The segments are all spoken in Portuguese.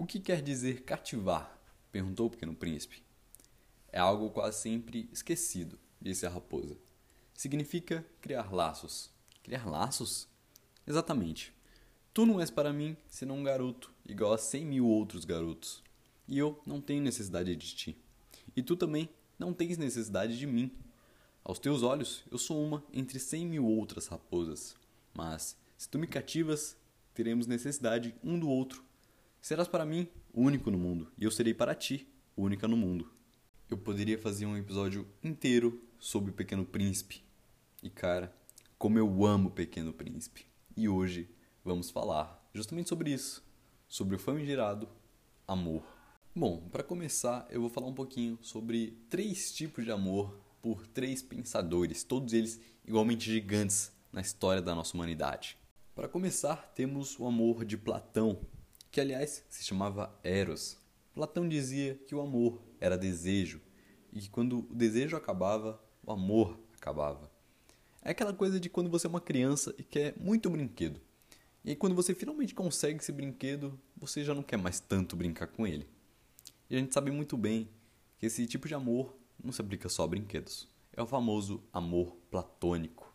O que quer dizer cativar? perguntou o pequeno príncipe. É algo quase sempre esquecido, disse a raposa. Significa criar laços. Criar laços? Exatamente. Tu não és para mim senão um garoto, igual a cem mil outros garotos. E eu não tenho necessidade de ti. E tu também não tens necessidade de mim. Aos teus olhos, eu sou uma entre cem mil outras raposas. Mas, se tu me cativas, teremos necessidade um do outro. Serás para mim único no mundo, e eu serei para ti única no mundo. Eu poderia fazer um episódio inteiro sobre o Pequeno Príncipe. E cara, como eu amo o Pequeno Príncipe. E hoje vamos falar justamente sobre isso, sobre o famigerado amor. Bom, para começar, eu vou falar um pouquinho sobre três tipos de amor por três pensadores, todos eles igualmente gigantes na história da nossa humanidade. Para começar, temos o amor de Platão, que aliás se chamava Eros. Platão dizia que o amor era desejo e que quando o desejo acabava, o amor acabava. É aquela coisa de quando você é uma criança e quer muito brinquedo. E aí, quando você finalmente consegue esse brinquedo, você já não quer mais tanto brincar com ele. E a gente sabe muito bem que esse tipo de amor não se aplica só a brinquedos. É o famoso amor platônico.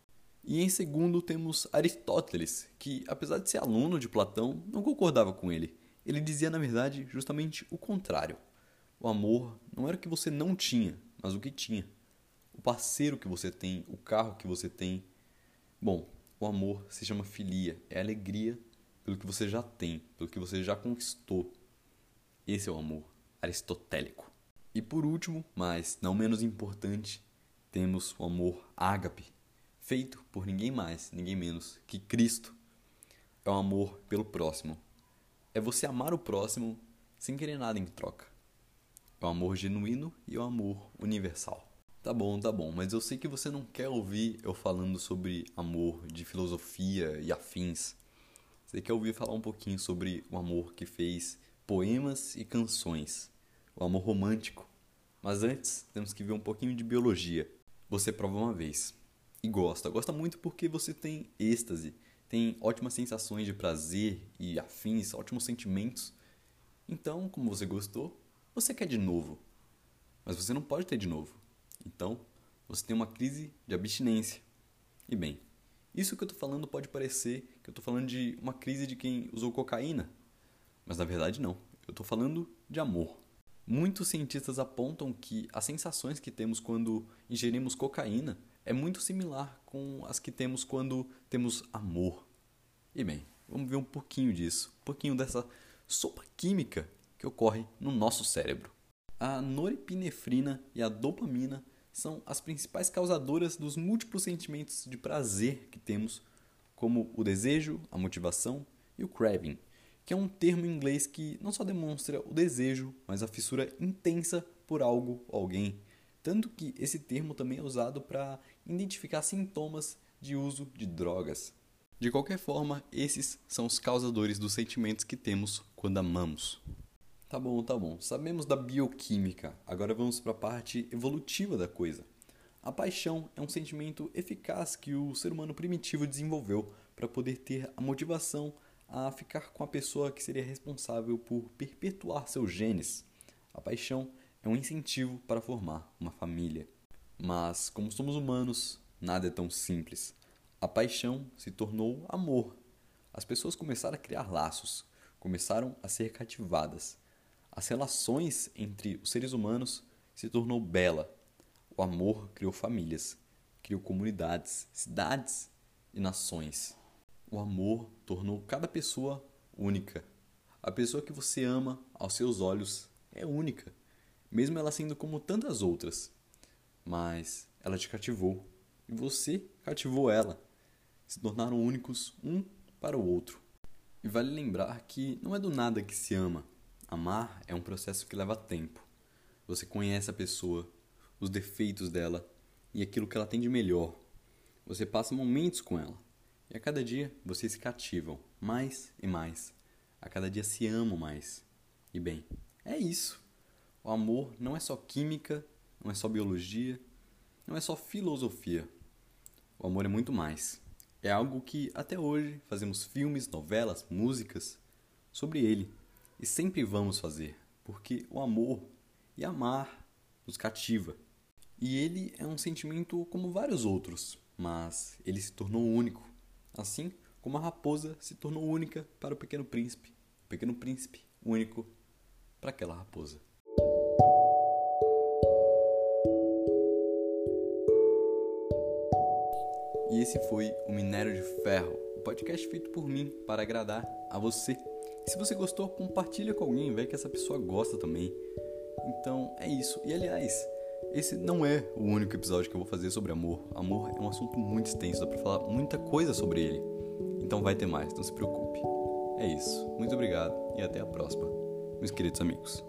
E em segundo temos Aristóteles, que apesar de ser aluno de Platão, não concordava com ele. Ele dizia, na verdade, justamente o contrário. O amor não era o que você não tinha, mas o que tinha. O parceiro que você tem, o carro que você tem. Bom, o amor se chama filia, é alegria pelo que você já tem, pelo que você já conquistou. Esse é o amor aristotélico. E por último, mas não menos importante, temos o amor ágape, feito por ninguém mais, ninguém menos que Cristo. É o amor pelo próximo. É você amar o próximo sem querer nada em troca. É o amor genuíno e o amor universal. Tá bom, tá bom, mas eu sei que você não quer ouvir eu falando sobre amor de filosofia e afins. Você quer ouvir falar um pouquinho sobre o amor que fez poemas e canções, o amor romântico. Mas antes, temos que ver um pouquinho de biologia. Você prova uma vez e gosta, gosta muito porque você tem êxtase, tem ótimas sensações de prazer e afins, ótimos sentimentos. Então, como você gostou, você quer de novo. Mas você não pode ter de novo então, você tem uma crise de abstinência. E bem, isso que eu estou falando pode parecer que eu estou falando de uma crise de quem usou cocaína, mas na verdade não. Eu estou falando de amor. Muitos cientistas apontam que as sensações que temos quando ingerimos cocaína é muito similar com as que temos quando temos amor. E bem, vamos ver um pouquinho disso, um pouquinho dessa sopa química que ocorre no nosso cérebro. A norepinefrina e a dopamina são as principais causadoras dos múltiplos sentimentos de prazer que temos, como o desejo, a motivação e o craving, que é um termo em inglês que não só demonstra o desejo, mas a fissura intensa por algo ou alguém. Tanto que esse termo também é usado para identificar sintomas de uso de drogas. De qualquer forma, esses são os causadores dos sentimentos que temos quando amamos. Tá bom, tá bom. Sabemos da bioquímica. Agora vamos para a parte evolutiva da coisa. A paixão é um sentimento eficaz que o ser humano primitivo desenvolveu para poder ter a motivação a ficar com a pessoa que seria responsável por perpetuar seus genes. A paixão é um incentivo para formar uma família. Mas, como somos humanos, nada é tão simples. A paixão se tornou amor. As pessoas começaram a criar laços, começaram a ser cativadas as relações entre os seres humanos se tornou bela. O amor criou famílias, criou comunidades, cidades e nações. O amor tornou cada pessoa única. A pessoa que você ama aos seus olhos é única, mesmo ela sendo como tantas outras. Mas ela te cativou e você cativou ela. Se tornaram únicos um para o outro. E vale lembrar que não é do nada que se ama. Amar é um processo que leva tempo. Você conhece a pessoa, os defeitos dela e aquilo que ela tem de melhor. Você passa momentos com ela. E a cada dia vocês se cativam mais e mais. A cada dia se amam mais. E bem, é isso. O amor não é só química, não é só biologia, não é só filosofia. O amor é muito mais. É algo que até hoje fazemos filmes, novelas, músicas sobre ele e sempre vamos fazer, porque o amor e amar nos cativa. E ele é um sentimento como vários outros, mas ele se tornou único, assim como a raposa se tornou única para o pequeno príncipe, o pequeno príncipe único para aquela raposa. E esse foi o Minério de Ferro, o podcast feito por mim para agradar a você. E se você gostou, compartilha com alguém, vai que essa pessoa gosta também. Então é isso. E aliás, esse não é o único episódio que eu vou fazer sobre amor. Amor é um assunto muito extenso, dá pra falar muita coisa sobre ele. Então vai ter mais, não se preocupe. É isso. Muito obrigado e até a próxima, meus queridos amigos.